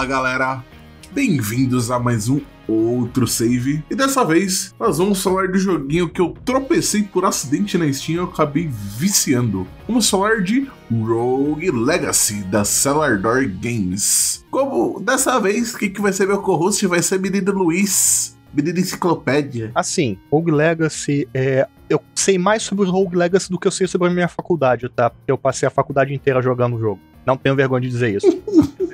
Fala galera, bem-vindos a mais um outro save. E dessa vez nós vamos falar do joguinho que eu tropecei por acidente na Steam e eu acabei viciando. Vamos falar de Rogue Legacy da Cellar Door Games. Como dessa vez, quem que vai ser meu co-host vai ser menino Luiz. Menino enciclopédia. Assim, Rogue Legacy é. Eu sei mais sobre o Rogue Legacy do que eu sei sobre a minha faculdade, tá? Porque eu passei a faculdade inteira jogando o jogo. Não tenho vergonha de dizer isso.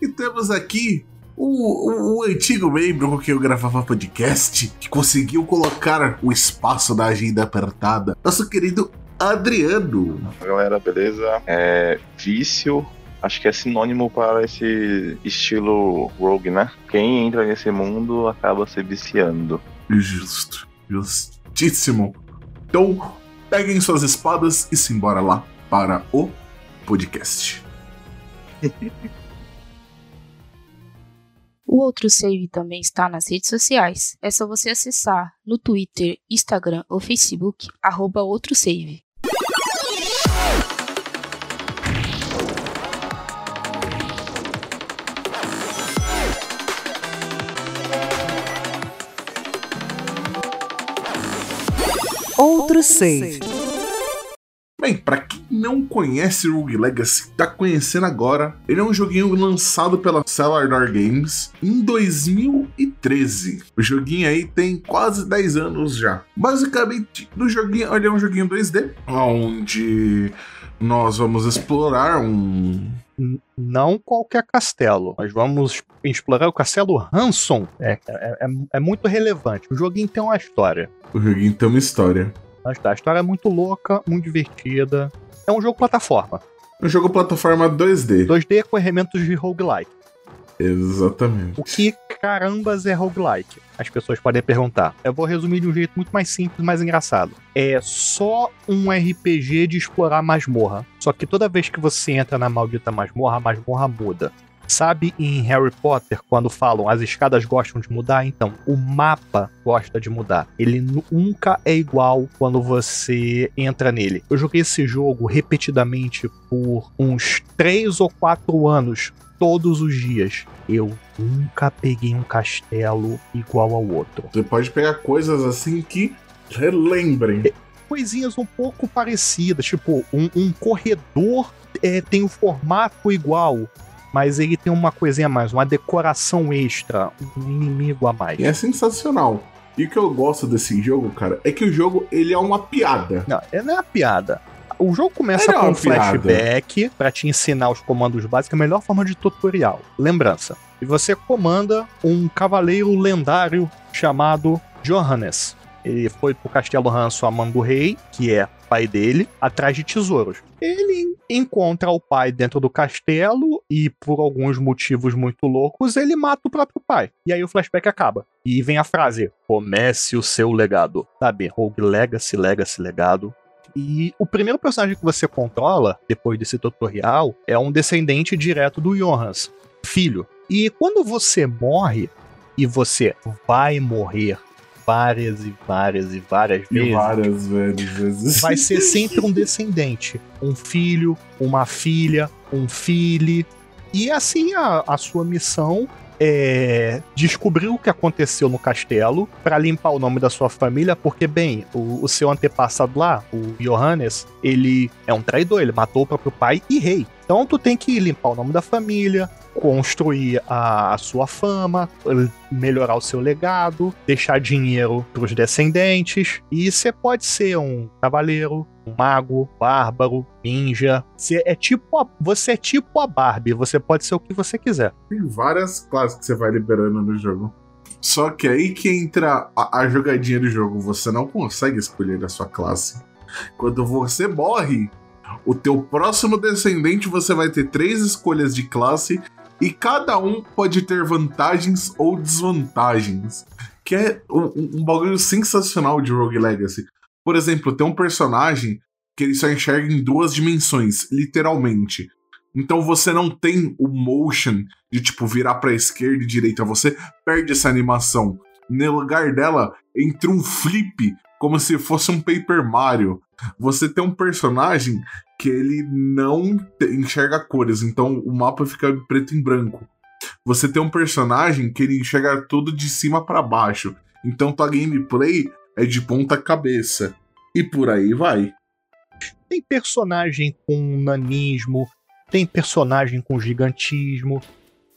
e temos aqui o, o, o, antigo membro com quem eu gravava podcast, que conseguiu colocar o espaço da agenda apertada, nosso querido Adriano. Galera, beleza? É, vício, acho que é sinônimo para esse estilo rogue, né? Quem entra nesse mundo acaba se viciando. Justo, justíssimo. Então, peguem suas espadas e simbora lá para o podcast. O outro save também está nas redes sociais. É só você acessar no Twitter, Instagram ou Facebook, arroba outro save. Outro save. Bem, para quem não conhece Rogue Legacy, tá conhecendo agora. Ele é um joguinho lançado pela Cellar Games em 2013. O joguinho aí tem quase 10 anos já. Basicamente, no joguinho, ele é um joguinho 2D, onde nós vamos explorar um não qualquer castelo. Nós vamos explorar o castelo Hanson. É, é, é, é, muito relevante. O joguinho tem uma história. O joguinho tem uma história. A história é muito louca, muito divertida. É um jogo plataforma. Um jogo plataforma 2D. 2D com elementos de roguelike. Exatamente. O que carambas é roguelike? As pessoas podem perguntar. Eu vou resumir de um jeito muito mais simples, mais engraçado. É só um RPG de explorar masmorra. Só que toda vez que você entra na maldita masmorra, a masmorra muda. Sabe em Harry Potter, quando falam as escadas gostam de mudar? Então, o mapa gosta de mudar. Ele nunca é igual quando você entra nele. Eu joguei esse jogo repetidamente por uns 3 ou 4 anos, todos os dias. Eu nunca peguei um castelo igual ao outro. Você pode pegar coisas assim que relembrem. É, coisinhas um pouco parecidas, tipo, um, um corredor é, tem o um formato igual mas ele tem uma coisinha a mais, uma decoração extra, um inimigo a mais. É sensacional. E o que eu gosto desse jogo, cara, é que o jogo ele é uma piada. Não, ele não é uma piada. O jogo começa com um flashback para te ensinar os comandos básicos, a melhor forma de tutorial. Lembrança. E você comanda um cavaleiro lendário chamado Johannes. Ele foi pro Castelo Hanso a mão do rei, que é pai dele, atrás de tesouros. Ele encontra o pai dentro do castelo e, por alguns motivos muito loucos, ele mata o próprio pai. E aí o flashback acaba. E vem a frase: comece o seu legado. Sabe? Rogue Legacy, Legacy, legado. E o primeiro personagem que você controla, depois desse tutorial, é um descendente direto do Johans, filho. E quando você morre, e você vai morrer várias e várias e várias e vezes. várias vezes. Vai ser sempre um descendente. Um filho, uma filha, um filho. E assim a, a sua missão é, descobrir o que aconteceu no castelo para limpar o nome da sua família, porque, bem, o, o, seu antepassado lá, o Johannes, ele é um traidor, ele matou o próprio pai e rei. Então tu tem que limpar o nome da família, construir a, sua fama, melhorar o seu legado, deixar dinheiro para os descendentes. E você pode ser um cavaleiro, um mago, bárbaro, ninja. Você é tipo a, você é tipo a Barbie, você pode ser o que você quiser. Tem várias classes que você vai liberando no jogo. Só que aí que entra a, a jogadinha do jogo, você não consegue escolher a sua classe. Quando você morre, o teu próximo descendente você vai ter três escolhas de classe e cada um pode ter vantagens ou desvantagens. Que é um, um bagulho sensacional de Rogue Legacy. Por exemplo, tem um personagem que ele só enxerga em duas dimensões, literalmente. Então você não tem o motion de tipo virar para esquerda e direita, você perde essa animação. No lugar dela entra um flip como se fosse um Paper Mario. Você tem um personagem que ele não enxerga cores, então o mapa fica preto e branco. Você tem um personagem que ele enxerga tudo de cima para baixo. Então tua gameplay é de ponta cabeça. E por aí vai. Tem personagem com nanismo, tem personagem com gigantismo,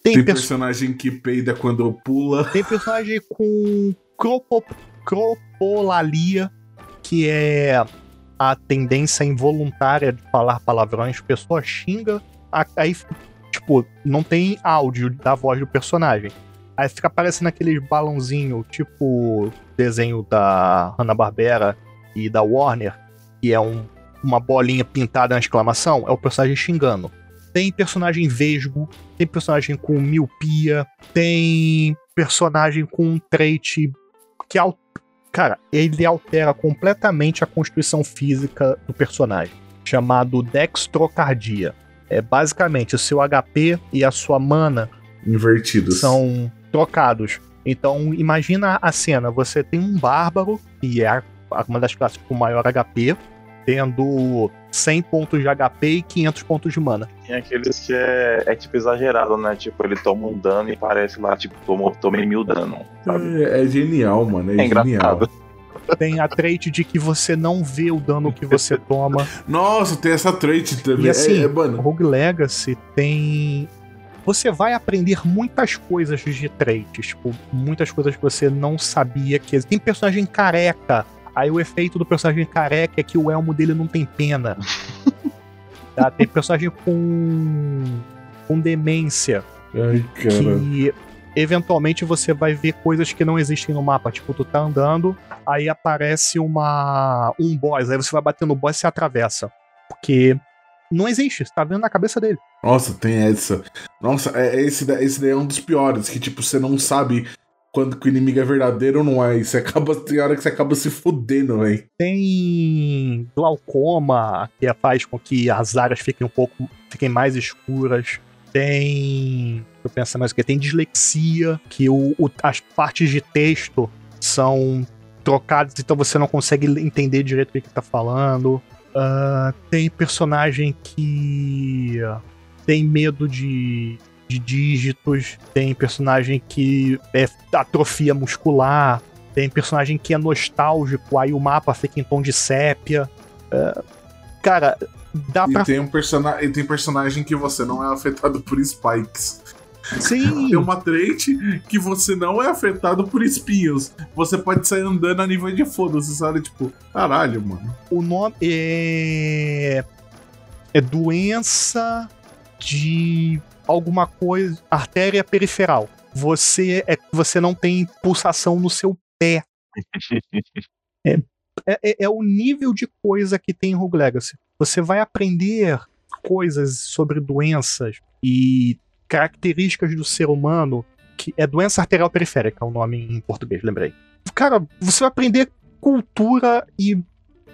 tem, tem perso personagem que peida quando pula. Tem personagem com cropo, cropolalia, que é a tendência involuntária de falar palavrões. A pessoa xinga, aí, tipo, não tem áudio da voz do personagem. Aí fica aparecendo aqueles balãozinho, tipo desenho da Hanna-Barbera e da Warner, que é um, uma bolinha pintada na exclamação, é o personagem xingando. Tem personagem vesgo, tem personagem com miopia, tem personagem com um trait que cara, ele altera completamente a constituição física do personagem, chamado dextrocardia. É basicamente o seu HP e a sua mana invertidos. São trocados. Então, imagina a cena: você tem um bárbaro, que é uma das classes com maior HP, tendo 100 pontos de HP e 500 pontos de mana. Tem aqueles que é, é tipo exagerado, né? Tipo, ele toma um dano e parece lá, tipo, tomou, tomei mil dano. É, é, genial, mano. É, é genial. Engraçado. Tem a trait de que você não vê o dano que você toma. Nossa, tem essa trait também. E assim, é, é, mano. Rogue Legacy tem você vai aprender muitas coisas de traits, tipo, muitas coisas que você não sabia que tem personagem careca Aí o efeito do personagem careca é que o elmo dele não tem pena. tá? Tem personagem com. com demência. Ai, cara. Que eventualmente você vai ver coisas que não existem no mapa. Tipo, tu tá andando, aí aparece uma um boss, aí você vai bater no boss e se atravessa. Porque não existe, você tá vendo na cabeça dele. Nossa, tem essa. Nossa, é, esse, esse daí é um dos piores, que tipo, você não sabe quando que o inimigo é verdadeiro ou não é. E você acaba, tem hora que você acaba se fudendo, velho. Tem glaucoma, que faz com que as áreas fiquem um pouco. fiquem mais escuras. Tem. Eu penso mais o que? Tem dislexia, que o, o, as partes de texto são trocadas, então você não consegue entender direito o que, que tá falando. Uh, tem personagem que tem medo de de dígitos, tem personagem que é atrofia muscular, tem personagem que é nostálgico, aí o mapa fica em tom de sépia. É, cara, dá e pra. Tem um persona... E tem personagem que você não é afetado por spikes. Sim. Tem uma trait que você não é afetado por espinhos. Você pode sair andando a nível de foda-se, sabe? Tipo, caralho, mano. O nome é. É doença de alguma coisa, artéria periferal. Você é você não tem pulsação no seu pé. é, é, é, o nível de coisa que tem em Rogue Legacy. Você vai aprender coisas sobre doenças e características do ser humano, que é doença arterial periférica, é o nome em português, lembrei. Cara, você vai aprender cultura e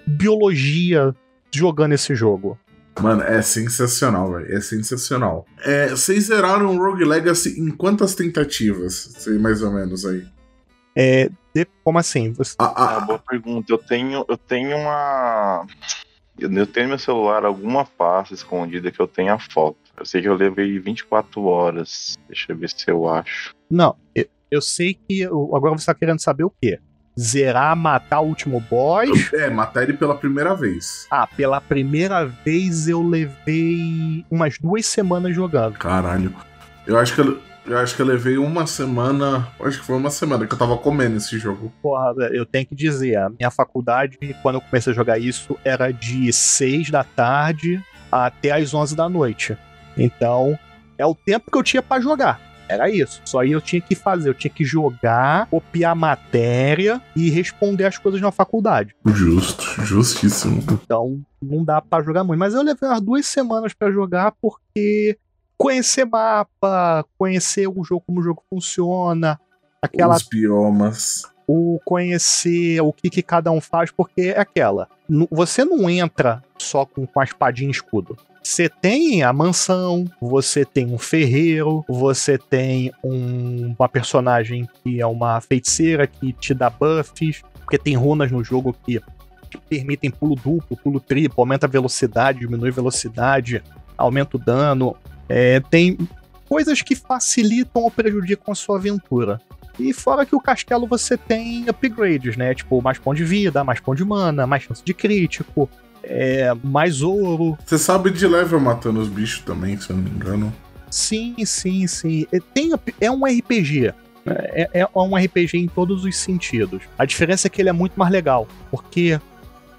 biologia jogando esse jogo. Mano, é sensacional, velho. É sensacional. É, vocês zeraram o Rogue Legacy em quantas tentativas? Sei mais ou menos aí. É. De, como assim? Você... Ah, ah, ah, boa pergunta. Eu tenho, eu tenho uma. Eu tenho no meu celular alguma pasta escondida que eu tenho a foto. Eu sei que eu levei 24 horas. Deixa eu ver se eu acho. Não, eu, eu sei que. Agora você tá querendo saber o quê? Zerar, matar o último boss. É, matar ele pela primeira vez. Ah, pela primeira vez eu levei umas duas semanas jogando. Caralho. Eu acho que eu, eu acho que eu levei uma semana. Acho que foi uma semana que eu tava comendo esse jogo. Porra, eu tenho que dizer, a minha faculdade, quando eu comecei a jogar isso, era de 6 da tarde até as 11 da noite. Então, é o tempo que eu tinha para jogar. Era isso. Só aí eu tinha que fazer, eu tinha que jogar, copiar matéria e responder as coisas na faculdade. Justo, justíssimo. Então não dá para jogar muito. Mas eu levei umas duas semanas para jogar porque conhecer mapa, conhecer o jogo, como o jogo funciona, aquela. Os biomas. O conhecer o que, que cada um faz, porque é aquela. Você não entra só com, com a espadinha e escudo. Você tem a mansão, você tem um ferreiro, você tem um, uma personagem que é uma feiticeira que te dá buffs, porque tem runas no jogo que, permitem pulo duplo, pulo triplo, aumenta a velocidade, diminui a velocidade, aumenta o dano. É, tem coisas que facilitam ou prejudicam a sua aventura. E fora que o castelo você tem upgrades, né? Tipo, mais ponto de vida, mais ponto de mana, mais chance de crítico, é, mais ouro. Você sabe de level matando os bichos também, se eu não me engano. Sim, sim, sim. É, tem, é um RPG. É, é, um RPG em todos os sentidos. A diferença é que ele é muito mais legal. Porque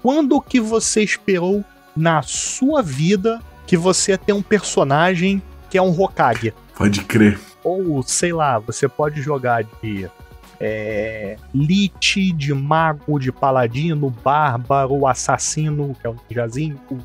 quando que você esperou na sua vida que você ia ter um personagem que é um Hokage? Pode crer. Ou, sei lá, você pode jogar de é, Lich, de mago, de paladino, bárbaro, assassino, que é o ninjazinho, o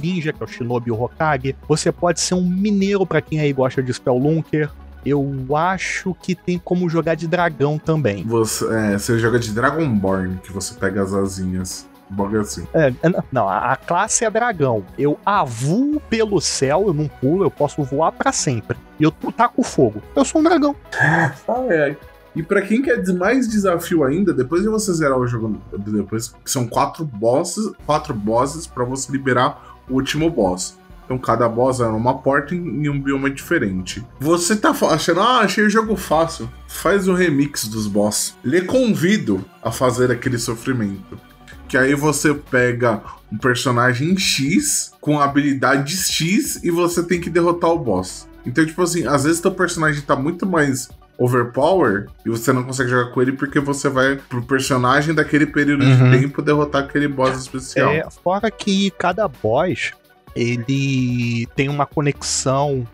ninja, que é o shinobi o Hokage. Você pode ser um mineiro para quem aí gosta de Spelunker. Eu acho que tem como jogar de dragão também. Você, é, você joga de Dragonborn, que você pega as asinhas. Boga assim. É, não, a classe é dragão. Eu avuo pelo céu, eu não pulo, eu posso voar para sempre. E eu taco fogo. Eu sou um dragão. Ah, é. E para quem quer mais desafio ainda, depois de você zerar o jogo, depois são quatro bosses, quatro bosses para você liberar o último boss. Então cada boss é uma porta em um bioma diferente. Você tá achando, ah, achei o jogo fácil. Faz o remix dos boss. Lhe convido a fazer aquele sofrimento. Que aí você pega um personagem X com habilidades X e você tem que derrotar o boss. Então, tipo assim, às vezes teu personagem tá muito mais overpower e você não consegue jogar com ele porque você vai pro personagem daquele período uhum. de tempo derrotar aquele boss especial. É, fora que cada boss ele tem uma conexão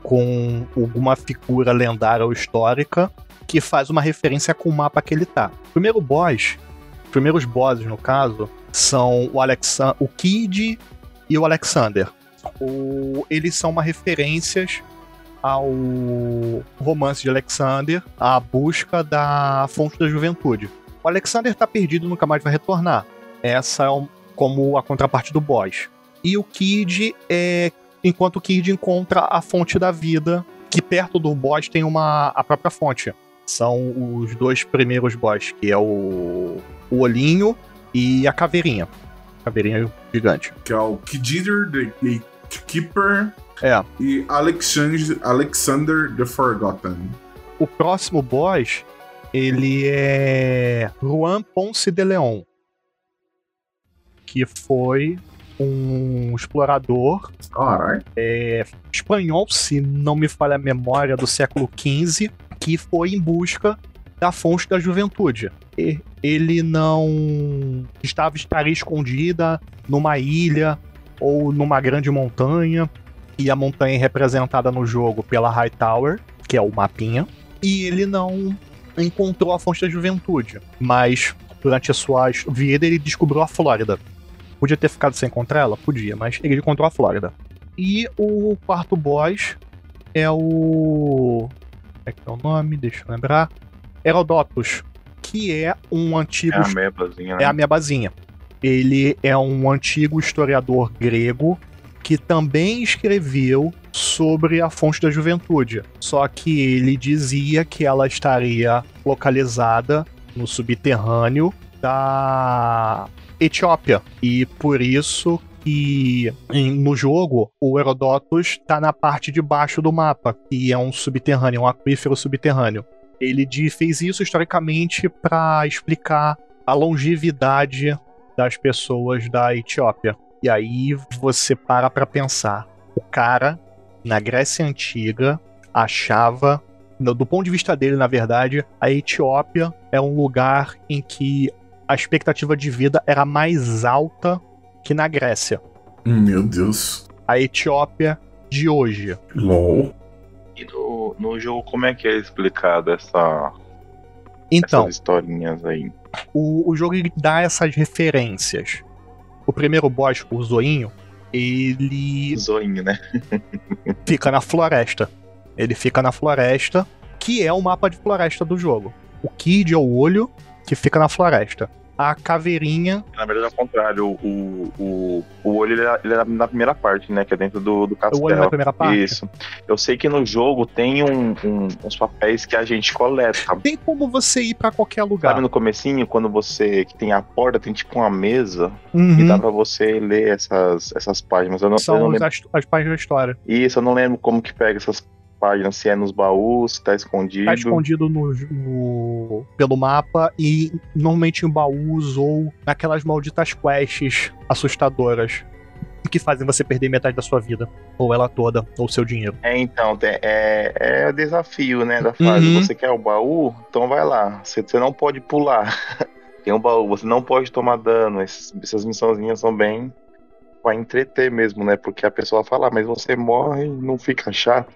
com alguma figura lendária ou histórica que faz uma referência com o mapa que ele tá. O primeiro boss, os primeiros bosses no caso, são o Alexan o Kid e o Alexander. O, eles são uma referências ao romance de Alexander, a busca da fonte da juventude. O Alexander está perdido nunca mais vai retornar. Essa é como a contraparte do boss. E o Kid é. Enquanto o Kid encontra a fonte da vida, que perto do boss tem uma a própria fonte. São os dois primeiros boss, que é o, o olhinho e a caveirinha. Caveirinha gigante. Que é o Kid Eater, The Gatekeeper é. E Alexander, Alexander the Forgotten. O próximo boss, ele é Juan Ponce de Leon, que foi um explorador é, espanhol, se não me falha a memória, do século XV, que foi em busca da fonte da juventude. E ele não estava estaria escondida numa ilha ou numa grande montanha e a montanha é representada no jogo pela High Tower, que é o mapinha, e ele não encontrou a fonte da juventude, mas durante a sua vida ele descobriu a Flórida. Podia ter ficado sem encontrar ela? Podia, mas ele encontrou a Flórida. E o quarto boss é o. É que é o nome? Deixa eu lembrar. Herodotus, que é um antigo. É a mebazinha, né? É a mebazinha. Ele é um antigo historiador grego que também escreveu sobre a fonte da juventude. Só que ele dizia que ela estaria localizada no subterrâneo da Etiópia. E por isso que no jogo o Herodotus está na parte de baixo do mapa, que é um subterrâneo, um aquífero subterrâneo. Ele fez isso historicamente para explicar a longevidade das pessoas da Etiópia. E aí você para pra pensar. O cara, na Grécia Antiga, achava, do ponto de vista dele, na verdade, a Etiópia é um lugar em que a expectativa de vida era mais alta que na Grécia. Meu Deus. A Etiópia de hoje. LOL. E no, no jogo, como é que é explicado essa. Então. Essas historinhas aí? O, o jogo dá essas referências o primeiro boss, o Zoinho, ele. Zoinho, né? fica na floresta. Ele fica na floresta, que é o mapa de floresta do jogo. O Kid é o olho que fica na floresta. A caveirinha. Na verdade, é o contrário. O, o, o olho ele é, ele é, na primeira parte, né? Que é dentro do, do castelo. O olho na primeira parte? Isso. Eu sei que no jogo tem um, um, uns papéis que a gente coleta. Tem como você ir para qualquer lugar. Sabe no comecinho, quando você que tem a porta, tem tipo uma mesa uhum. e dá pra você ler essas, essas páginas. Eu não, São eu não lembro... as, as páginas da história. Isso, eu não lembro como que pega essas páginas, se é nos baús, se tá escondido. Tá escondido no, no, pelo mapa e normalmente em baús ou naquelas malditas quests assustadoras que fazem você perder metade da sua vida, ou ela toda, ou seu dinheiro. É, então, é, é o desafio, né, da fase. Uhum. Você quer o baú? Então vai lá. Você, você não pode pular. Tem um baú, você não pode tomar dano. Essas, essas missãozinhas são bem pra entreter mesmo, né? Porque a pessoa fala, ah, mas você morre e não fica chato.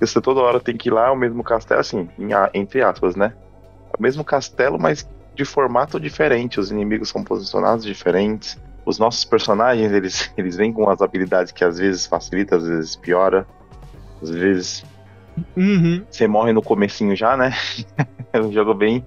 Você toda hora tem que ir lá, é o mesmo castelo, assim, em, entre aspas, né? É o mesmo castelo, mas de formato diferente. Os inimigos são posicionados diferentes. Os nossos personagens, eles, eles vêm com as habilidades que às vezes facilita, às vezes piora. Às vezes uhum. você morre no comecinho já, né? é um jogo bem,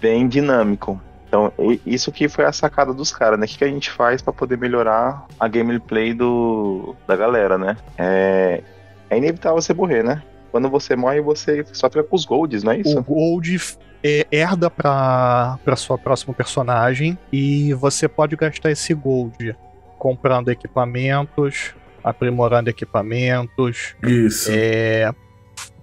bem dinâmico. Então, isso que foi a sacada dos caras, né? O que, que a gente faz para poder melhorar a gameplay do, da galera, né? É, é inevitável você morrer, né? Quando você morre, você só fica com os golds, não é isso? O gold é, herda pra, pra sua próxima personagem e você pode gastar esse gold comprando equipamentos, aprimorando equipamentos, Isso. É,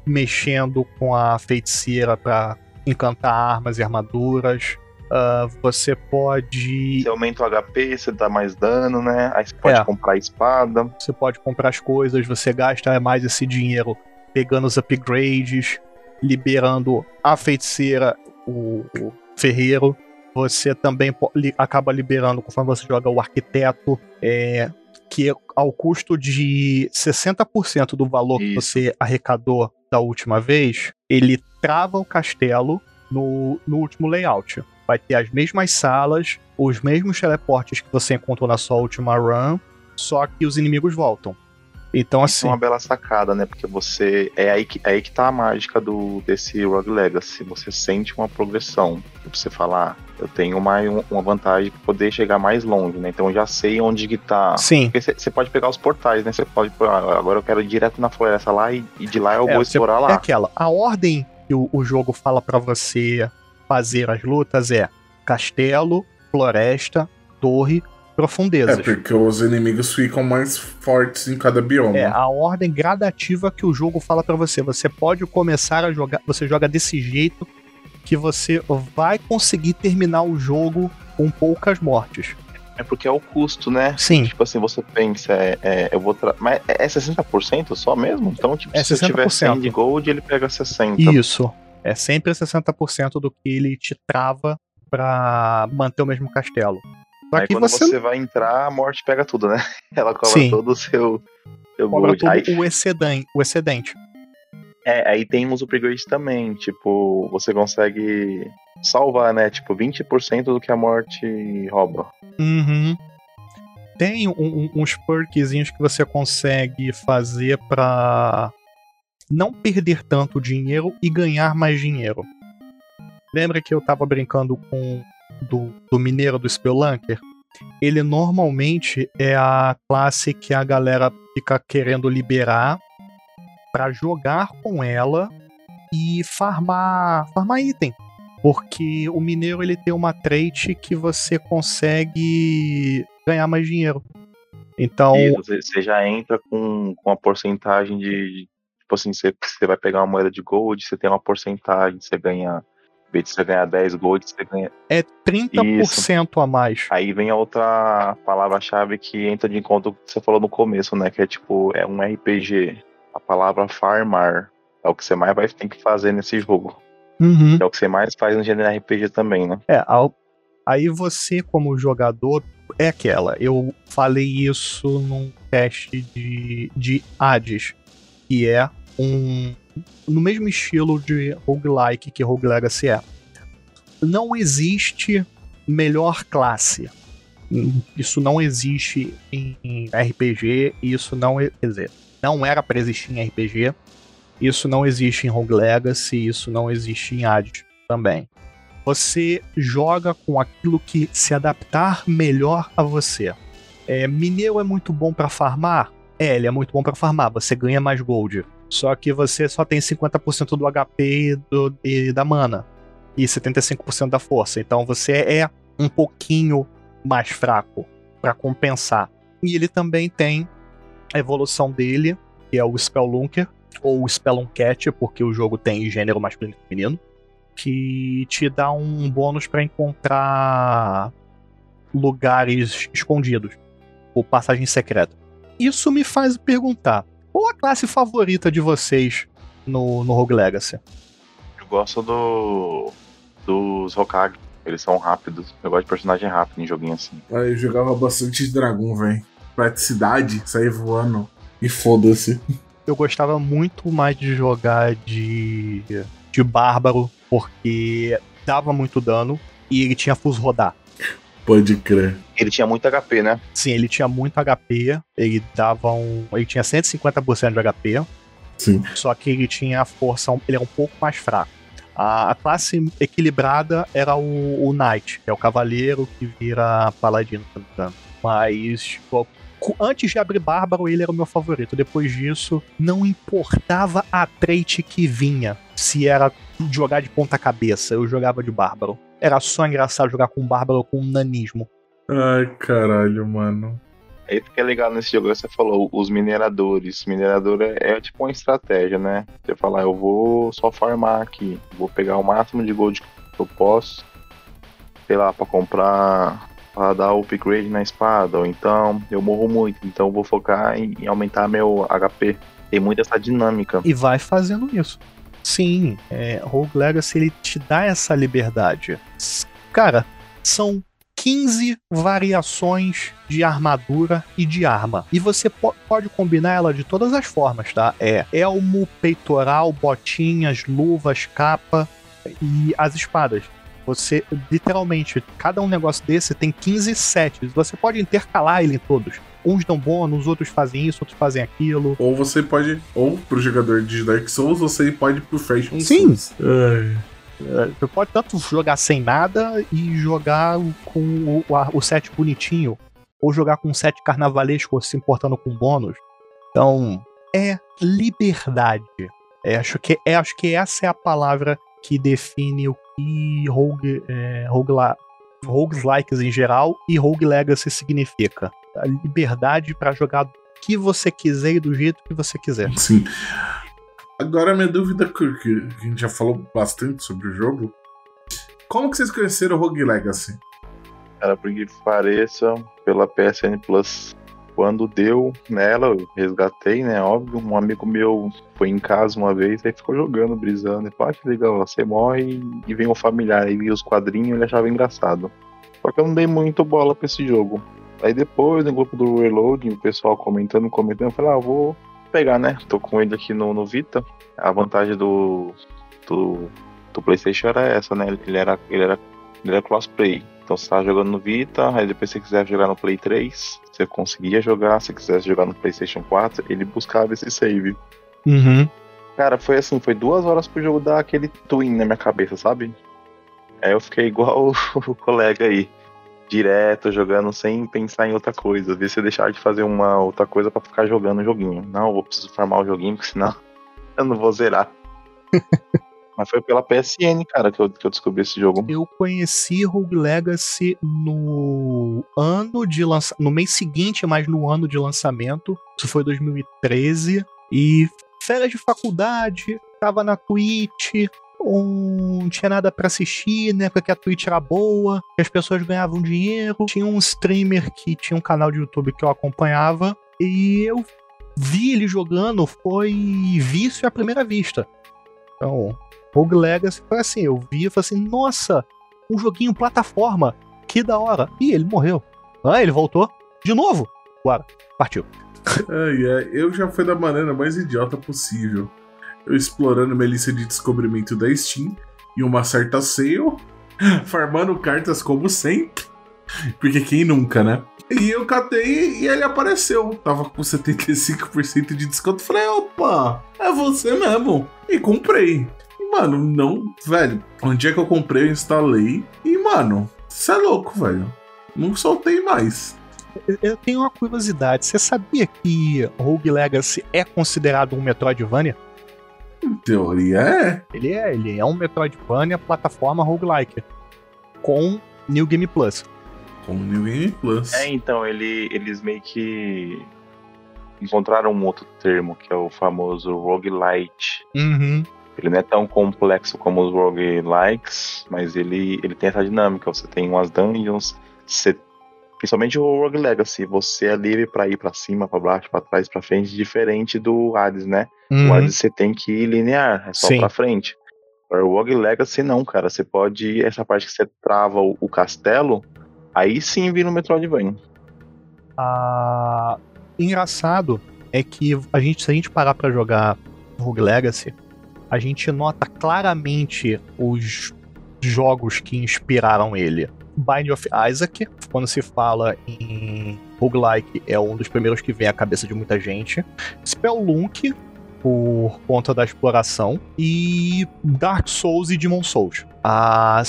mexendo com a feiticeira para encantar armas e armaduras. Uh, você pode. Você aumenta o HP, você dá mais dano, né? Aí você pode É. comprar espada. Você pode comprar as coisas, você gasta mais esse dinheiro pegando os upgrades, liberando a feiticeira, o, o ferreiro. Você também acaba liberando, conforme você joga o arquiteto, é, que ao custo de 60% do valor que Isso. você arrecadou da última vez, ele trava o castelo no, no último layout. Vai ter as mesmas salas, os mesmos teleportes que você encontrou na sua última run, só que os inimigos voltam. Então, Isso assim, é uma bela sacada, né? Porque você. É aí que, é aí que tá a mágica do, desse Rogue Legacy. Você sente uma progressão. Você falar, ah, eu tenho uma, uma vantagem de poder chegar mais longe, né? Então eu já sei onde que tá. sim. Porque você- pode pegar os portais, né? Você pode. ah, Agora eu quero ir direto na floresta lá e, e de lá eu É, vou explorar É lá. aquela. A ordem que o, o jogo fala pra você fazer as lutas é castelo, floresta, torre, É profundezas. porque os inimigos ficam mais fortes em cada bioma. É a ordem gradativa que o jogo fala pra você. Você pode começar a jogar, você joga desse jeito que você vai conseguir terminar o jogo com poucas mortes. É porque é o custo, né? Sim, Tipo assim, você pensa, é, é, eu vou. Tra... Mas é 60% só mesmo? Então, tipo, É se você tiver 100 60%. de gold, ele pega 60. isso. É sempre 60% do que ele te trava pra manter o mesmo castelo. Só Aí que quando você, você... vai entrar, a morte pega tudo, né? Ela cobra Sim. todo o seu, seu cobra todo Aí, o excedente. O excedente. é, aí tem uns upgrades também, tipo, você consegue salvar, né? Tipo, 20% do que a morte rouba. Uhum. Tem um- um- uns perkzinhos que você consegue fazer pra não perder tanto dinheiro e ganhar mais dinheiro. Lembra que eu tava brincando com do, do mineiro do Spelunker? Ele normalmente é a classe que a galera fica querendo liberar pra jogar com ela e farmar, farmar item. Porque o mineiro ele tem uma trait que você consegue ganhar mais dinheiro. Então, E você, já entra com, com uma porcentagem de. Tipo assim, você, você vai pegar uma moeda de gold, você tem uma porcentagem, você ganha. Em vez de você ganhar 10 gold, você ganha. é 30% a mais. Aí vem a outra palavra-chave que entra de encontro com o que você falou no começo, né? Que é tipo, é um RPG. A palavra farmar. É o que você mais vai ter que fazer nesse jogo. Uhum. É o que você mais faz no gênero RPG também, né? É, ao- aí você, como jogador, é aquela. Eu falei isso num teste de, de Hades, que é um. No mesmo estilo de roguelike que Rogue Legacy é. Não existe melhor classe. Isso não existe em RPG, isso não, quer dizer, não era pra existir em RPG, isso não existe em Rogue Legacy, isso não existe em Hades também. Você joga com aquilo que se adaptar melhor a você. É, Mineiro é muito bom para farmar? É, ele é muito bom para farmar, você ganha mais gold. Só que você só tem 50% do HP e, do, e da mana. E 75% da força. Então você é um pouquinho mais fraco para compensar. E ele também tem a evolução dele, que é o Spelunker, ou o Speluncat, porque o jogo tem gênero masculino e feminino, que te dá um bônus para encontrar lugares escondidos, ou passagem secreta. Isso me faz perguntar: qual a classe favorita de vocês no, no Rogue Legacy? Eu gosto do dos Hokage. Eles são rápidos. Eu gosto de personagem rápido em joguinho assim. Ah, eu jogava bastante de dragão, velho. Praticidade, sair voando. E foda-se. Eu gostava muito mais de jogar de, de bárbaro, porque dava muito dano e ele tinha fuso rodar. Pode crer. Ele tinha muito HP, né? Sim, ele tinha muito HP, ele dava um. Ele tinha 150% de HP. Sim. Só que ele tinha a força, ele era um pouco mais fraco. A, a classe equilibrada era o, o Knight, que é o cavaleiro que vira paladino. Mas, tipo, antes de abrir Bárbaro, ele era o meu favorito. Depois disso, não importava a trait que vinha. Se era jogar de ponta cabeça, eu jogava de Bárbaro. Era só engraçado jogar com Bárbaro com nanismo. Ai, caralho, mano. É isso que é legal nesse jogo, você falou, os mineradores. Minerador é, é, tipo uma estratégia, né? Você falar, eu vou só farmar aqui, vou pegar o máximo de gold que eu posso, sei lá, para comprar, para dar upgrade na espada, ou então eu morro muito, então vou focar em, em aumentar meu HP. Tem muita essa dinâmica. E vai fazendo isso. Sim, é, Rogue Legacy ele te dá essa liberdade. Cara, são 15 variações de armadura e de arma. E você po pode combinar ela de todas as formas, tá? É elmo, peitoral, botinhas, luvas, capa e as espadas. Você, literalmente, cada um negócio desse tem 15 sets. Você pode intercalar ele em todos. Uns dão bônus, outros fazem isso, outros fazem aquilo. Ou você pode, ou pro jogador de Dark Souls, você pode ir pro Fashion Sim. Souls. Ai. É, você pode tanto jogar sem nada e jogar com o, o, set bonitinho, ou jogar com um set carnavalesco se importando com bônus. Então, é liberdade. É, acho, que, é, acho que essa é a palavra que define o que rogue, é, rogue, rogues likes em geral e rogue legacy significa. A liberdade para jogar o que você quiser e do jeito que você quiser. Sim. Agora, minha dúvida, que a gente já falou bastante sobre o jogo. Como que vocês conheceram o Rogue Legacy? Era por que pareça, pela PSN Plus. Quando deu nela, eu resgatei, né? Óbvio, um amigo meu foi em casa uma vez, aí ficou jogando, brisando. E falou, ah, que legal, você morre e vem um familiar, aí os quadrinhos, ele achava engraçado. Só que eu não dei muito bola pra esse jogo. Aí depois, no grupo do Reloading, o pessoal comentando, comentando, eu falei, ah, vou pegar, né? Tô com ele aqui no, no Vita. A vantagem do, do, do PlayStation era essa, né? Ele era, ele era, ele era crossplay. Então você tava jogando no Vita, aí depois você quiser jogar no Play 3, você conseguia jogar. Se quisesse jogar no PlayStation 4, ele buscava esse save. Uhum. Cara, foi assim, foi duas horas pro jogo dar aquele twin na minha cabeça, sabe? Aí eu fiquei igual o colega aí direto, jogando sem pensar em outra coisa. Às vezes você deixar de fazer uma outra coisa para ficar jogando o joguinho. Não, eu vou preciso farmar o joguinho, porque senão eu não vou zerar. Mas foi pela PSN, cara, que eu, que eu descobri esse jogo. Eu conheci Rogue Legacy no ano de lançamento. No mês seguinte, mas no ano de lançamento. Isso foi 2013. E férias de faculdade, tava na Twitch, um, não tinha nada para assistir, né? Porque a Twitch era boa, que as pessoas ganhavam dinheiro. Tinha um streamer que tinha um canal de YouTube que eu acompanhava. E eu vi ele jogando, foi vício à primeira vista. Então, Rogue Legacy foi assim, eu vi e falei assim, nossa, um joguinho plataforma, que da hora. Ih, ele morreu. Ah, ele voltou. De novo. Bora, partiu. É, eu já fui da maneira mais idiota possível eu explorando minha lista de descobrimento da Steam e uma certa sale, farmando cartas como sempre. Porque quem nunca, né? E eu catei e ele apareceu. Tava com 75% de desconto. Falei, opa, é você mesmo. E comprei. Mano, não. Velho, um dia que eu comprei, eu instalei. E, mano, você é louco, velho. Não soltei mais. Eu tenho uma curiosidade. Você sabia que Rogue Legacy é considerado um Metroidvania? Em teoria é. Ele é, ele é um Metroidvania plataforma roguelike. Com New Game Plus. Com New Game Plus. É, então, ele, eles meio que encontraram um outro termo, que é o famoso roguelite. Uhum. Ele não é tão complexo como os roguelikes, mas ele, ele tem essa dinâmica. Você tem umas dungeons, você, principalmente o Rogue Legacy, você é livre para ir para cima, para baixo, para trás, para frente, diferente do Hades, né? Uhum. O Hades você tem que ir linear, é só para frente. O Rogue Legacy não, cara. Você pode ir, essa parte que você trava o, o castelo, aí sim vira um Metroidvania. Ah, engraçado é que a gente, se a gente parar pra jogar Rogue Legacy, a gente nota claramente os jogos que inspiraram ele. Binding of Isaac, quando se fala em roguelike, é um dos primeiros que vem à cabeça de muita gente. Spelunk, por conta da exploração, e Dark Souls e Demon Souls. A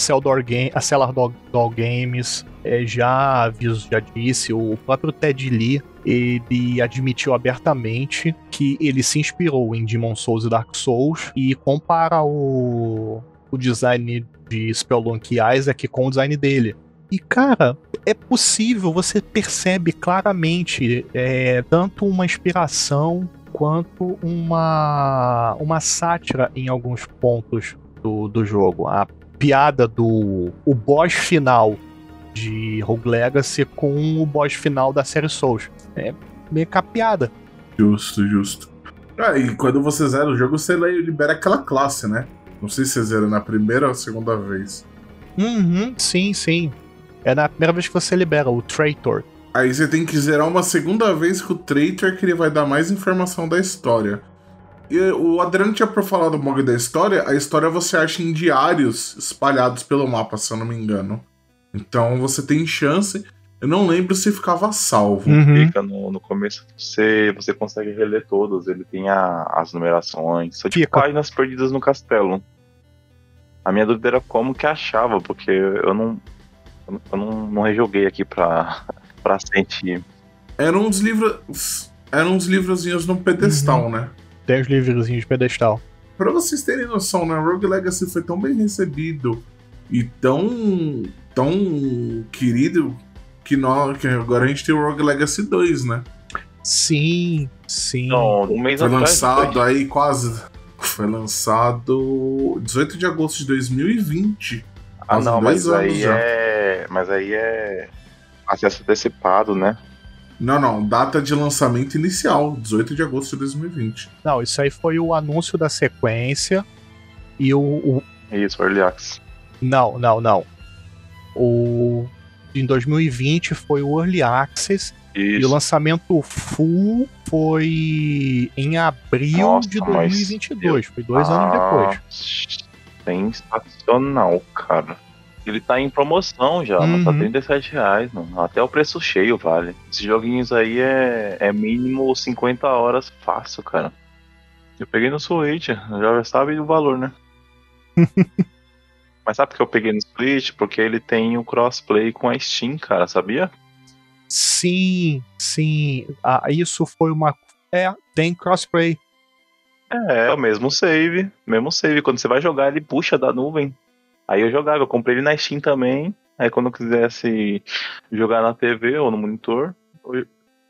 Game, a Cellar Dog, Dog Games é, já aviso, já disse, o próprio Ted Lee ele admitiu abertamente que ele se inspirou em Demon Souls e Dark Souls e compara o, o design de Spelunk e Isaac com o design dele. E cara, é possível, você percebe claramente é, tanto uma inspiração quanto uma, uma sátira em alguns pontos do, do jogo. A piada do o boss final de Rogue Legacy com o boss final da série Souls. É meio capiada. Justo, justo. Ah, e quando você zera o jogo, você libera aquela classe, né? Não sei se você zera na primeira ou segunda vez. Uhum, sim, sim. É na primeira vez que você libera o Traitor. Aí você tem que zerar uma segunda vez com o Traitor, que ele vai dar mais informação da história. E o Adriano tinha pra falar do blog da história, a história você acha em diários espalhados pelo mapa, se eu não me engano. Então você tem chance. Eu não lembro se ficava salvo. Uhum. Fica no, no começo, você, você consegue reler todos. Ele tem a- as numerações. São tipo Fica. páginas perdidas no castelo. A minha dúvida era como que achava, porque eu não. Eu não, não rejoguei aqui pra, pra sentir. Eram uns livros. Eram uns livrozinhos no pedestal, né? Tem os livrozinhos de pedestal. Pra vocês terem noção, né? Rogue Legacy foi tão bem recebido e tão. Tão querido que, nós, que agora a gente tem o Rogue Legacy 2, né? Sim, sim. Não, um mês Foi atrás. lançado aí quase. Foi lançado 18 de agosto de 2020. Ah, não, dois mas anos aí já. é. Mas aí é. Acesso antecipado, né? Não, não, data de lançamento inicial, 18 de agosto de 2020. Não, isso aí foi o anúncio da sequência. E o. o- Isso, Early Access. não, não, não. O. Em 2020 foi o Early Access. E o Isso. lançamento full foi em abril Nossa, de mas 2022. Foi dois Ah, anos depois. Sensacional, cara. Ele tá em promoção já. Tá Uhum. 37 reais, mano. Até o preço cheio vale. Esses joguinhos aí é, é mínimo 50 horas fácil, cara. Eu peguei no Switch, já sabe o valor, né? Mas sabe por que eu peguei no Switch? Porque ele tem o crossplay com a Steam, cara, sabia? Sim, sim. Ah, isso foi uma. É, tem crossplay. É, o mesmo save. Mesmo save. Quando você vai jogar, ele puxa da nuvem. Aí eu jogava, eu comprei ele na Steam também. Aí quando eu quisesse jogar na TV ou no monitor, eu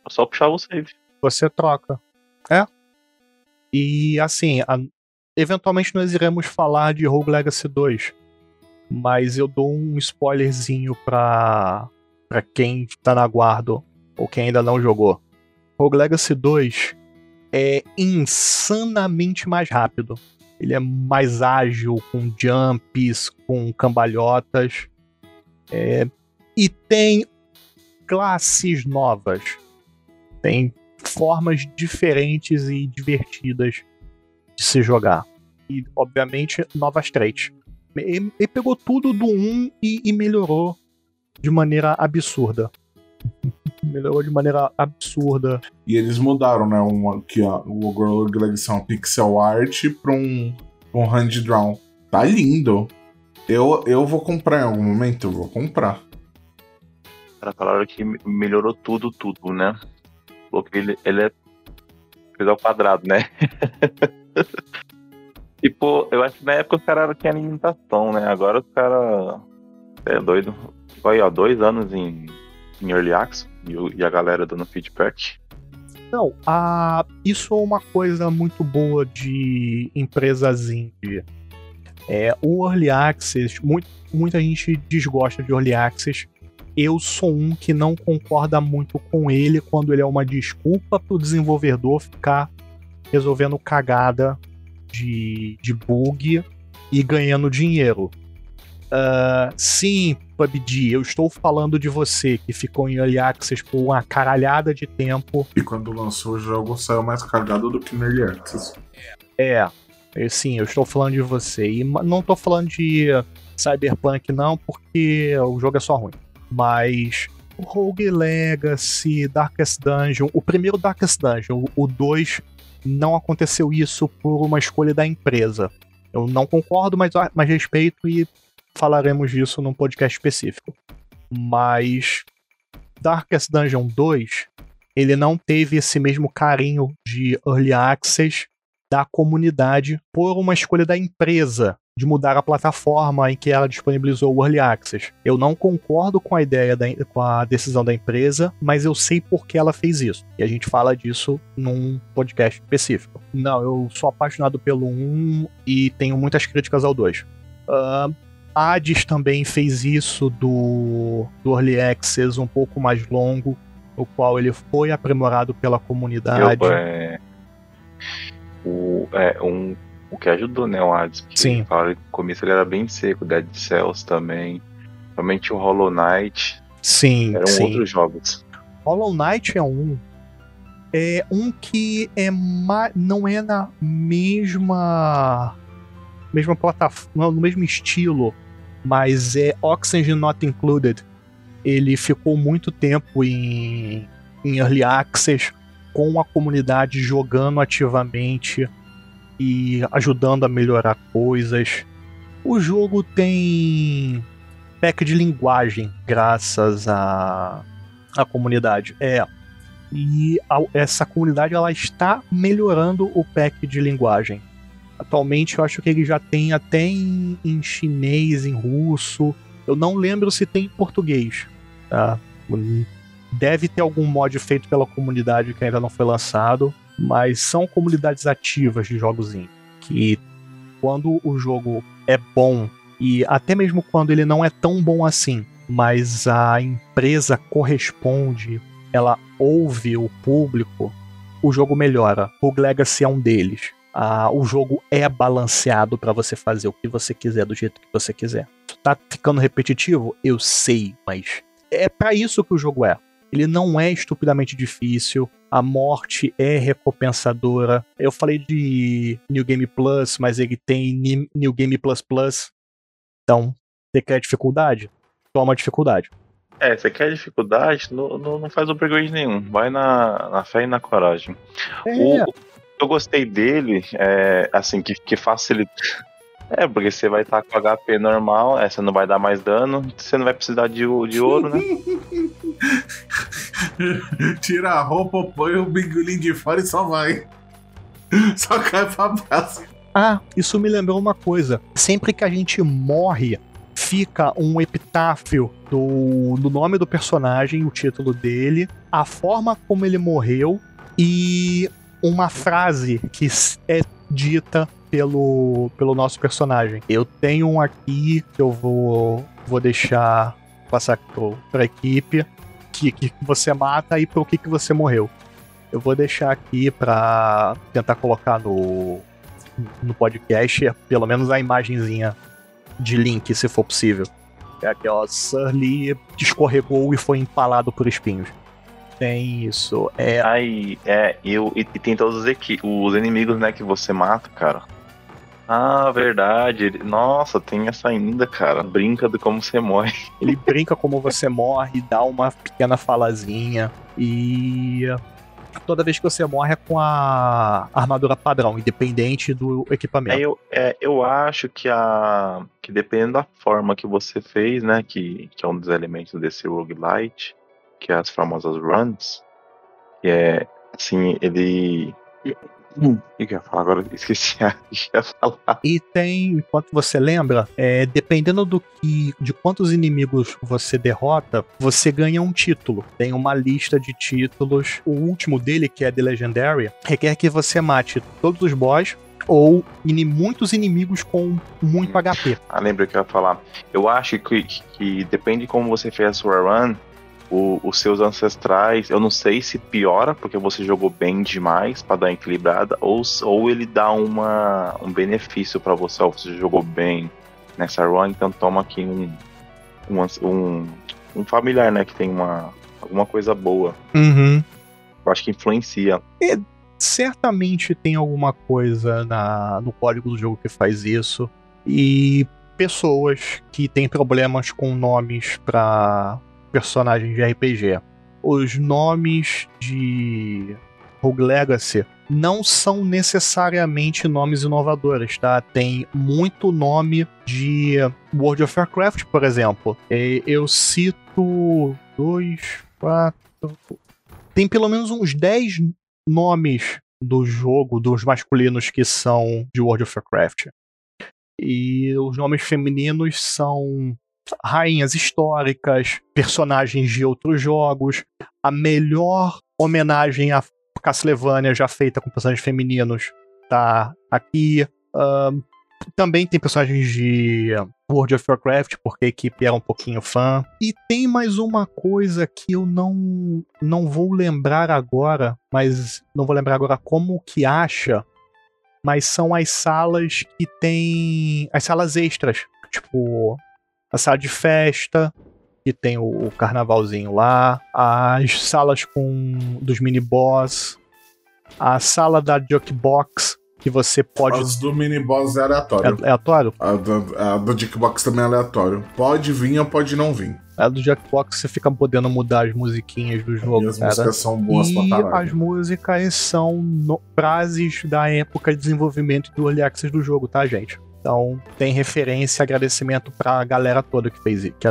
só puxava o save. Você troca. É. E assim, a- eventualmente nós iremos falar de Rogue Legacy 2. Mas eu dou um spoilerzinho pra, pra quem tá na guarda ou quem ainda não jogou. Rogue Legacy 2 é insanamente mais rápido. Ele é mais ágil, com jumps, com cambalhotas. É, e tem classes novas. Tem formas diferentes e divertidas de se jogar. E, obviamente, novas traits. Ele, ele pegou tudo do 1 e, e melhorou de maneira absurda. melhorou de maneira absurda. E eles mudaram, né? Uma, que ó, o Rogue Legacy é uma pixel art pra um, pra um hand drawn. Tá lindo. Eu, eu vou comprar em algum momento, eu vou comprar. Cara, falaram que melhorou tudo, tudo, né? Porque ele, ele é fez ao quadrado, né? tipo, eu acho que na época os caras tinham limitação, né? Agora os caras. É doido. Aí, ó, dois anos em, em Early Access e, e a galera dando feedback. Não, a, isso é uma coisa muito boa de empresas indie. É, o Early Access, muito, muita gente desgosta de Early Access. Eu sou um que não concorda muito com ele quando ele é uma desculpa para o desenvolvedor ficar resolvendo cagada de, de bug e ganhando dinheiro. Uh, sim, PUBG, eu estou falando de você que ficou em Early Access por uma caralhada de tempo. E quando lançou o jogo saiu mais cagado do que no Early Access. É, sim, eu estou falando de você. E não estou falando de Cyberpunk, não, porque o jogo é só ruim. Mas o Rogue Legacy, Darkest Dungeon, o primeiro Darkest Dungeon, o 2, não aconteceu isso por uma escolha da empresa. Eu não concordo, mas, mas respeito e falaremos disso num podcast específico. Mas Darkest Dungeon 2, ele não teve esse mesmo carinho de early access da comunidade por uma escolha da empresa de mudar a plataforma em que ela disponibilizou o Early Access. Eu não concordo com a ideia, da, com a decisão da empresa, mas eu sei por que ela fez isso. E a gente fala disso num podcast específico. Não, eu sou apaixonado pelo 1 e tenho muitas críticas ao 2. Uh, Hades também fez isso do, do Early Access um pouco mais longo, o qual ele foi aprimorado pela comunidade. Eu, é, o, é, um, o que ajudou, né, o Hades. Sim. Fala que no começo ele era bem seco, Dead Cells também. Realmente o Hollow Knight. Sim, Eram sim. outros jogos. Hollow Knight é um. É um que é não é na mesma mesma plataforma, no mesmo estilo mas é Oxygen Not Included. Ele ficou muito tempo em, em Early Access com a comunidade jogando ativamente e ajudando a melhorar coisas. O jogo tem pack de linguagem graças à a, a comunidade. É. E a, essa comunidade ela está melhorando o pack de linguagem. Atualmente eu acho que ele já tem até em, em chinês, em russo. Eu não lembro se tem em português. Tá? Deve ter algum mod feito pela comunidade que ainda não foi lançado. Mas são comunidades ativas de jogos indie. Que quando o jogo é bom, e até mesmo quando ele não é tão bom assim, mas a empresa corresponde, ela ouve o público, o jogo melhora. O Legacy é um deles ah, o jogo é balanceado para você fazer o que você quiser do jeito que você quiser. Tá ficando repetitivo? Eu sei, mas é para isso que o jogo é. Ele não é estupidamente difícil, a morte é recompensadora. Eu falei de New Game Plus, mas ele tem New Game Plus Plus. Então, você quer dificuldade? Toma dificuldade. É, você quer dificuldade, não, não, não faz upgrade nenhum. Vai na, na fé e na coragem. É. O, eu gostei dele, é, assim, que, que facilita. É, porque você vai estar com HP normal, é, você não vai dar mais dano, você não vai precisar de, de ouro, né? Tira a roupa, põe o bingolim de fora e só vai. Só cai pra baixo. Ah, isso me lembrou uma coisa. Sempre que a gente morre, fica um epitáfio do, do nome do personagem, o título dele, a forma como ele morreu e uma frase que é dita pelo, pelo nosso personagem. Eu tenho um aqui que eu vou, vou deixar passar para a equipe que, que você mata e pro que, que você morreu. Eu vou deixar aqui para tentar colocar no, no podcast pelo menos a imagenzinha de link, se for possível. É aqui, ó, Surly escorregou e foi empalado por espinhos. Tem isso. É. Aí, é, eu, e, e tem todos os, os inimigos, né, que você mata, cara. Ah, verdade. Nossa, tem essa ainda, cara. Brinca de como você morre. Ele brinca como você morre, dá uma pequena falazinha. E toda vez que você morre é com a armadura padrão, independente do equipamento. É, eu, é, eu acho que a. que dependendo da forma que você fez, né? Que, que é um dos elementos desse roguelite, que é as famosas runs, que é assim, ele. Hum, o que eu ia falar agora? Esqueci a ia falar. E tem, enquanto você lembra, é, dependendo do que, de quantos inimigos você derrota, você ganha um título. Tem uma lista de títulos. O último dele, que é The Legendary, requer que você mate todos os boss ou in, muitos inimigos com muito HP. Ah, lembra que eu ia falar. Eu acho que, que depende de como você fez a sua run, o, os seus ancestrais, eu não sei se piora porque você jogou bem demais para dar equilibrada, ou, ou ele dá uma, um benefício para você, ó, você jogou bem nessa run, então toma aqui um, um, um, um familiar, né, que tem uma, alguma coisa boa. Uhum. Eu acho que influencia. E, certamente tem alguma coisa na, no código do jogo que faz isso. E pessoas que têm problemas com nomes para personagens de RPG. Os nomes de Rogue Legacy não são necessariamente nomes inovadores, tá? Tem muito nome de World of Warcraft, por exemplo. Eu cito dois, quatro. Tem pelo menos uns 10 nomes do jogo, dos masculinos que são de World of Warcraft. E os nomes femininos são rainhas históricas, personagens de outros jogos. A melhor homenagem a Castlevania já feita com personagens femininos tá aqui. Uh, também tem personagens de World of Warcraft, porque a equipe era um pouquinho fã. E tem mais uma coisa que eu não, não vou lembrar agora, mas não vou lembrar agora como que acha, mas são as salas que tem. as salas extras. Tipo, a sala de festa, que tem o, o carnavalzinho lá, as salas com dos mini boss, a sala da Jukebox, que você pode. As do mini boss é aleatório. É aleatório? A do, a do Jukebox também é aleatório. Pode vir ou pode não vir. A do Jackbox você fica podendo mudar as musiquinhas do jogo. E as cara. músicas são boas e pra caralho. as músicas são no, frases da época de desenvolvimento do Early Access do jogo, tá, gente? Então tem referência, agradecimento pra galera toda que fez isso, que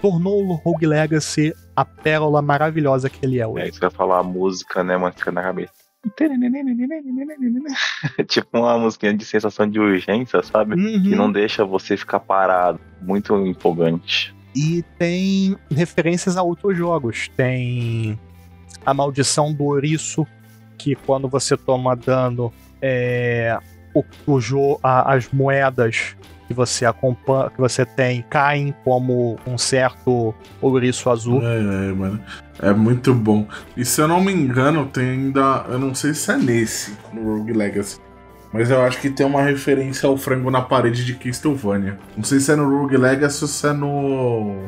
tornou o Rogue Legacy a pérola maravilhosa que ele é hoje. É, isso vai falar a música, né, mano, fica na cabeça. tipo uma musiquinha de sensação de urgência, sabe? Uhum. Que não deixa você ficar parado. Muito empolgante. E tem referências a outros jogos. Tem a maldição do ouriço, que quando você toma dano, é, o, o jo, a, as moedas que você acompanha, que você tem, caem como um certo ouriço azul. É, é, mano. É muito bom. E se eu não me engano, tem ainda. Eu não sei se é nesse, no Rogue Legacy. Mas eu acho que tem uma referência ao frango na parede de Castlevania. Não sei se é no Rogue Legacy ou se é no.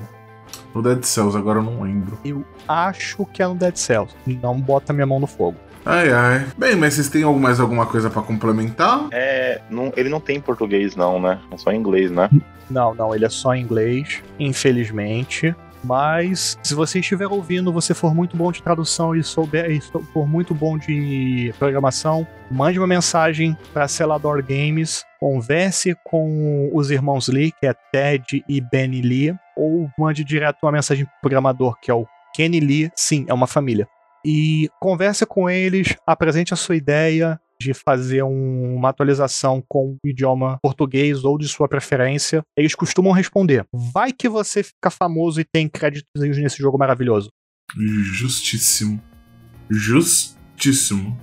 No Dead Cells, agora eu não lembro. Eu acho que é no Dead Cells. Não bota minha mão no fogo. Ai, ai. Bem, mas vocês têm mais alguma coisa para complementar? É, não, ele não tem em português, não, né? É só em inglês, né? Não, não, ele é só em inglês, infelizmente. Mas se você estiver ouvindo, você for muito bom de tradução e souber e for muito bom de programação, mande uma mensagem para Celador Games, converse com os irmãos Lee, que é Ted e Benny Lee, ou mande direto uma mensagem pro programador, que é o Kenny Lee. Sim, é uma família e converse com eles, apresente a sua ideia de fazer um, uma atualização com o idioma português ou de sua preferência. Eles costumam responder: vai que você fica famoso e tem créditos nesse jogo maravilhoso. Justíssimo. Justíssimo.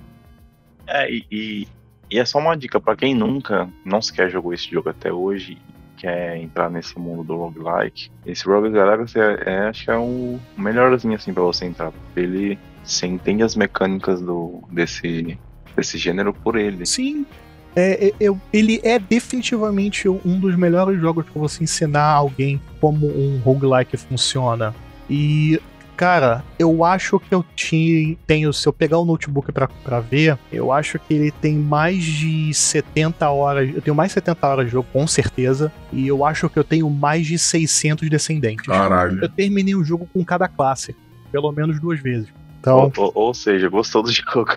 É, e, e, e é só uma dica para quem nunca, não sequer jogou esse jogo até hoje quer entrar nesse mundo do roguelike, esse Rogue Legacy é, é, acho que é o melhorzinho assim para você entrar. Ele você entende as mecânicas do, desse, desse gênero por ele. Sim. É, é, eu, ele é definitivamente um dos melhores jogos para você ensinar alguém como um roguelike funciona. E, cara, eu acho que eu tinha, tenho, se eu pegar o notebook para ver, eu acho que ele tem mais de 70 horas. Eu tenho mais de 70 horas de jogo, com certeza. E eu acho que eu tenho mais de 600 descendentes. Caralho. Eu terminei o jogo com cada classe, pelo menos duas vezes. Então. Ou, ou, ou seja, gostou do jogo.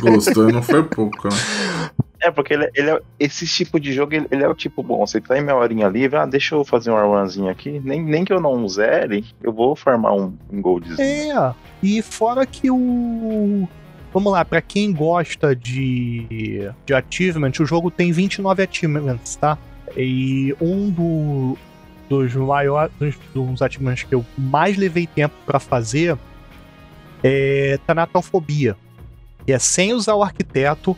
Gostou, não foi pouco, né? É, porque ele, ele é, esse tipo de jogo, ele, ele é o tipo bom. Você tá em minha horinha livre, ah, deixa eu fazer uma runzinho aqui. Nem, nem que eu não zere, eu vou farmar um, um goldzinho. É, e fora que o. Vamos lá, pra quem gosta de, de achievement, o jogo tem 29 achievements, tá? E um do, dos maiores dos, dos achievements que eu mais levei tempo pra fazer é Tanatofobia. Que é sem usar o arquiteto,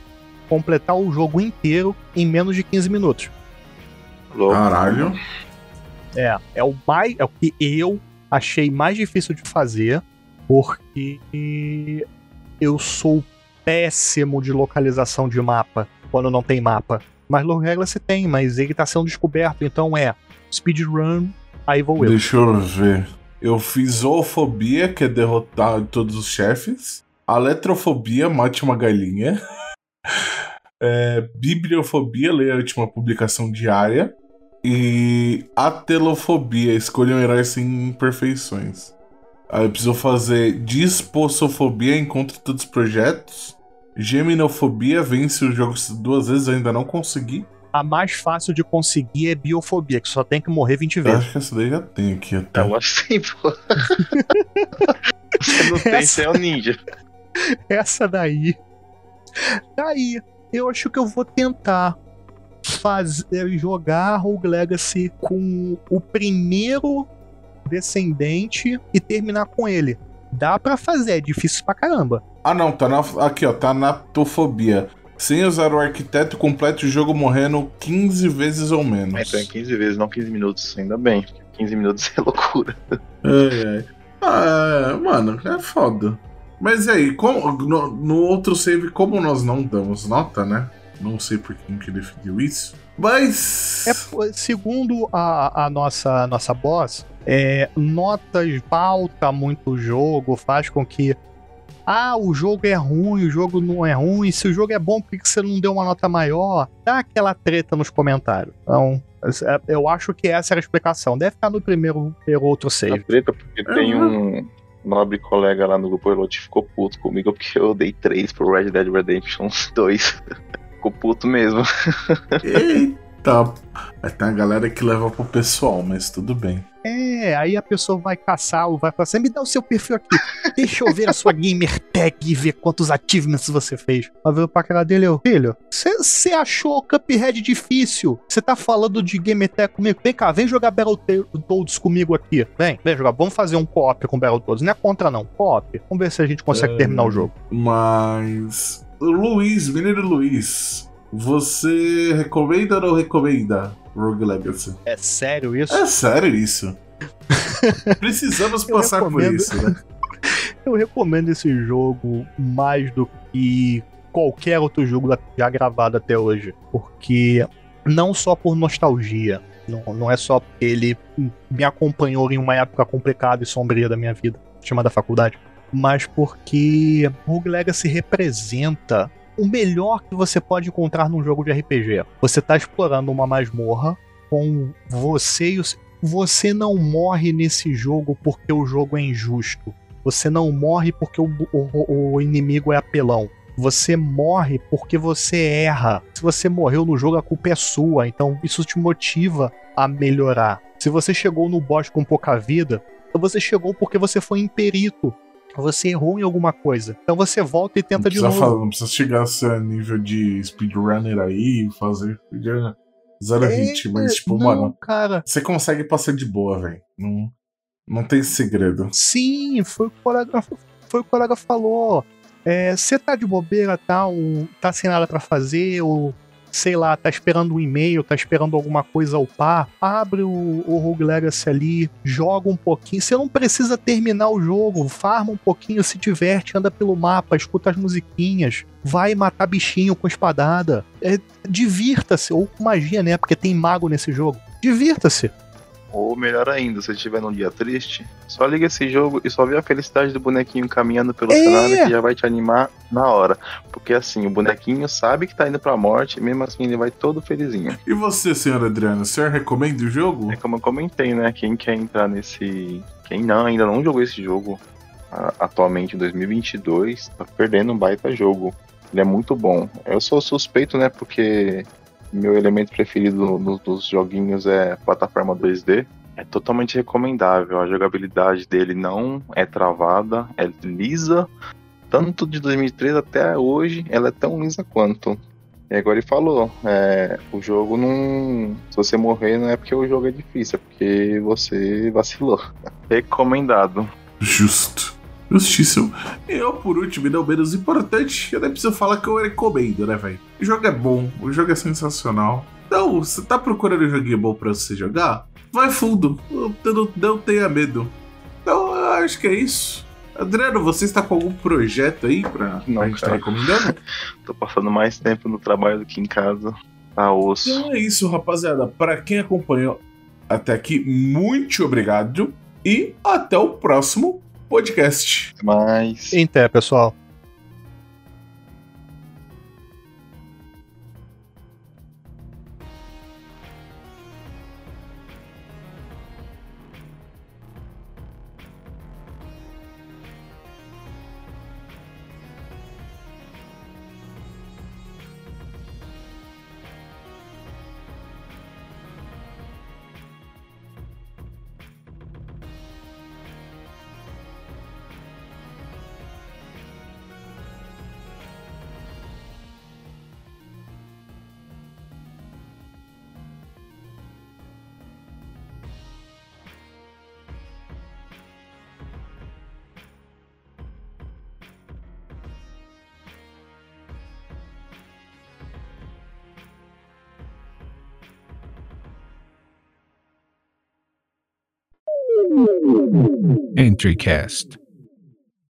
completar o jogo inteiro em menos de 15 minutos. Louco. Caralho. É, é o mais, é o que eu achei mais difícil de fazer, porque eu sou péssimo de localização de mapa quando não tem mapa. Mas Lorregla se tem, mas ele tá sendo descoberto, então é speedrun, aí vou eu. Deixa eu ver. Eu fiz zoofobia, que é derrotar todos os chefes. Aletrofobia, mate uma galinha. É, bibliofobia, ler a última publicação diária. E atelofobia, escolha um herói sem imperfeições. Aí eu preciso fazer dispossofobia, encontre todos os projetos. Geminofobia, vence o jogo duas vezes, ainda não consegui. A mais fácil de conseguir é biofobia, que só tem que morrer 20 Eu vezes. acho que essa daí já tem aqui até. Então assim, pô. Você não tem, você é o ninja. Essa daí. Daí, eu acho que eu vou tentar fazer jogar Rogue Legacy com o primeiro descendente e terminar com ele. Dá pra fazer, é difícil pra caramba. Ah não, tá na, aqui ó, tá na tofobia. Sem usar o arquiteto, complete o jogo morrendo 15 vezes ou menos. Então é 15 vezes, não 15 minutos, ainda bem. 15 minutos é loucura. Ai, ai. Ah, é, mano, é foda. Mas e aí, como, no, no outro save, como nós não damos nota, né? Não sei por quem que definiu isso. Mas. É, segundo a, a nossa, nossa boss, é, notas pauta muito o jogo, faz com que. Ah, o jogo é ruim, o jogo não é ruim. Se o jogo é bom, por que você não deu uma nota maior? Dá aquela treta nos comentários. Então, é, eu acho que essa era a explicação. Deve ficar no primeiro ou outro A save. treta, porque tem um nobre colega lá no grupo Elot que ficou puto comigo porque eu dei 3 pro Red Dead Redemption 2. ficou puto mesmo. Eita. Aí tem a galera que leva pro pessoal, mas tudo bem. É, aí a pessoa vai caçar ou vai falar assim: me dá o seu perfil aqui. Deixa eu ver a sua gamer tag e ver quantos achievements você fez. Aí veio pra cara dele, eu, filho, você achou Cuphead difícil? Você tá falando de gamer tag comigo? Vem cá, vem jogar Battletoads comigo aqui. Vem, vem jogar. Vamos fazer um co-op com Battletoads. Não é contra, não. Co-op. Vamos ver se a gente consegue É. terminar o jogo. Mas. Luiz, menino Luiz, você recomenda ou não recomenda Rogue Legacy? É sério isso? É sério isso. Precisamos passar por isso, né? Eu recomendo esse jogo mais do que qualquer outro jogo já gravado até hoje. Porque não só por nostalgia, não, não é só porque ele me acompanhou em uma época complicada e sombria da minha vida, chamada faculdade, mas porque Rogue Legacy representa o melhor que você pode encontrar num jogo de RPG. Você tá explorando uma masmorra com você e os. Você não morre nesse jogo porque o jogo é injusto. Você não morre porque o, o- o inimigo é apelão. Você morre porque você erra. Se você morreu no jogo, a culpa é sua. Então isso te motiva a melhorar. Se você chegou no boss com pouca vida, você chegou porque você foi imperito. Você errou em alguma coisa. Então você volta e tenta de novo. falar, não precisa chegar a ser nível de speedrunner aí, fazer speedrunner zero É, hit, mas tipo, não, mano, cara. você consegue passar de boa, velho. Não, não tem segredo. Sim, foi o que o colega, foi o colega falou. Você tá de bobeira, tá, um, tá sem nada pra fazer, ou sei lá, tá esperando um e-mail, tá esperando alguma coisa upar, abre o, o Rogue Legacy ali, joga um pouquinho. Você não precisa terminar o jogo, farma um pouquinho, se diverte, anda pelo mapa, escuta as musiquinhas, vai matar bichinho com espadada. É, Divirta-se, ou com magia, né? Porque tem mago nesse jogo. Divirta-se. Ou melhor ainda, se estiver num dia triste, só liga esse jogo e só vê a felicidade do bonequinho caminhando pelo É. cenário que já vai te animar na hora. Porque assim, o bonequinho sabe que tá indo pra morte e mesmo assim ele vai todo felizinho. E você, senhor Adriano, o senhor recomenda o jogo? É como eu comentei, né? Quem quer entrar nesse. Quem não, ainda não jogou esse jogo, atualmente em 2022, tá perdendo um baita jogo. Ele é muito bom. Eu sou suspeito, né? Porque meu elemento preferido no, dos joguinhos é plataforma 2D. É totalmente recomendável. A jogabilidade dele não é travada, é lisa. Tanto de 2003 até hoje, ela é tão lisa quanto. E agora ele falou, é, o jogo não. Se você morrer, não é porque o jogo é difícil, é porque você vacilou. Recomendado. Justo. Justíssimo. E eu, por último, e não menos importante, eu nem preciso falar que eu recomendo, né, velho? O jogo é bom, o jogo é sensacional. Então, você tá procurando um joguinho bom pra você jogar? Vai fundo, não, não tenha medo. Então, eu acho que é isso. Adriano, você está com algum projeto aí pra, não, pra gente estar tá recomendando? Tô passando mais tempo no trabalho do que em casa. Tá osso. Então é isso, rapaziada. Para quem acompanhou até aqui, muito obrigado. E até o próximo podcast. Mais. Até, pessoal. Cast.